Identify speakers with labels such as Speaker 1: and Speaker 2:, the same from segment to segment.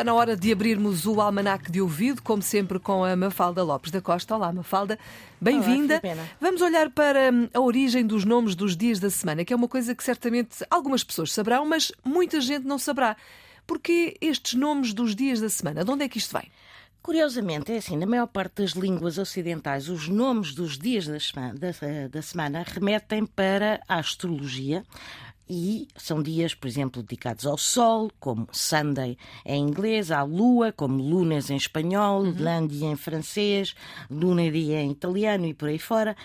Speaker 1: Está na hora de abrirmos o almanac de ouvido, como sempre, com a Mafalda Lopes da Costa. Olá, Mafalda, bem-vinda. Vamos olhar para hum, a origem dos nomes dos dias da semana, que é uma coisa que certamente algumas pessoas saberão, mas muita gente não saberá. Porque estes nomes dos dias da semana, de onde é que isto vem?
Speaker 2: Curiosamente, é assim, na maior parte das línguas ocidentais, os nomes dos dias da semana, da, da semana remetem para a astrologia, e são dias, por exemplo, dedicados ao Sol, como Sunday em inglês, à Lua, como Lunes em espanhol, uhum. Lundi em francês, Lunedì em italiano e por aí fora.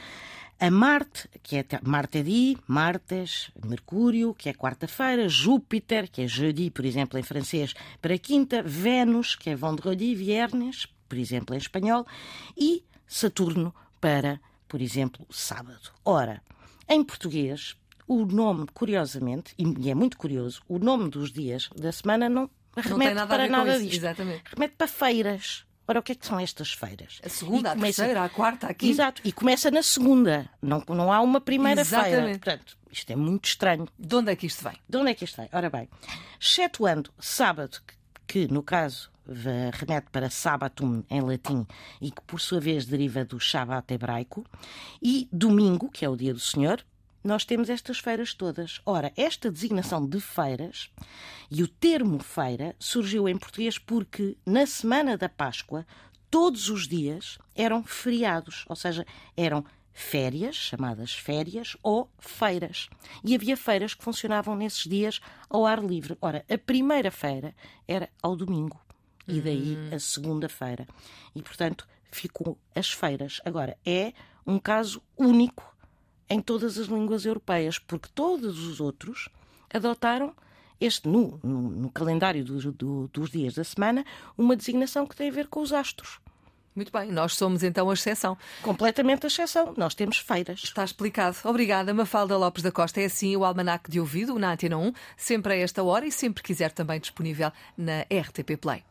Speaker 2: A Marte, que é Martedi, Martes, Mercúrio, que é quarta-feira, Júpiter, que é jeudi, por exemplo, em francês, para quinta, Vênus, que é vendredi, viernes, por exemplo, em espanhol, e Saturno para, por exemplo, sábado. Ora, em português, o nome, curiosamente, e é muito curioso, o nome dos dias da semana não remete
Speaker 1: nada
Speaker 2: para nada
Speaker 1: disto.
Speaker 2: Exatamente. Remete para feiras. Ora, o que é que são estas feiras?
Speaker 1: A segunda, a terceira, a quarta, a quinta.
Speaker 2: Exato, e começa na segunda, não, não há uma primeira Exatamente. feira. Portanto, isto é muito estranho.
Speaker 1: De onde é que isto vem?
Speaker 2: De onde é que isto vem? Ora bem, excetuando sábado, que, que no caso remete para Sabatum em latim e que por sua vez deriva do Shabat hebraico, e domingo, que é o dia do Senhor, nós temos estas feiras todas. Ora, esta designação de feiras e o termo feira surgiu em português porque na semana da Páscoa todos os dias eram feriados, ou seja, eram férias, chamadas férias, ou feiras. E havia feiras que funcionavam nesses dias ao ar livre. Ora, a primeira feira era ao domingo e daí uhum. a segunda-feira. E, portanto, ficou as feiras. Agora, é um caso único em todas as línguas europeias, porque todos os outros adotaram este, no, no, no calendário do, do, dos dias da semana, uma designação que tem a ver com os astros.
Speaker 1: Muito bem, nós somos então a exceção.
Speaker 2: Completamente a exceção, nós temos feiras.
Speaker 1: Está explicado. Obrigada, Mafalda Lopes da Costa. É assim o Almanac de Ouvido, na Antena 1, sempre a esta hora e sempre quiser também disponível na RTP Play.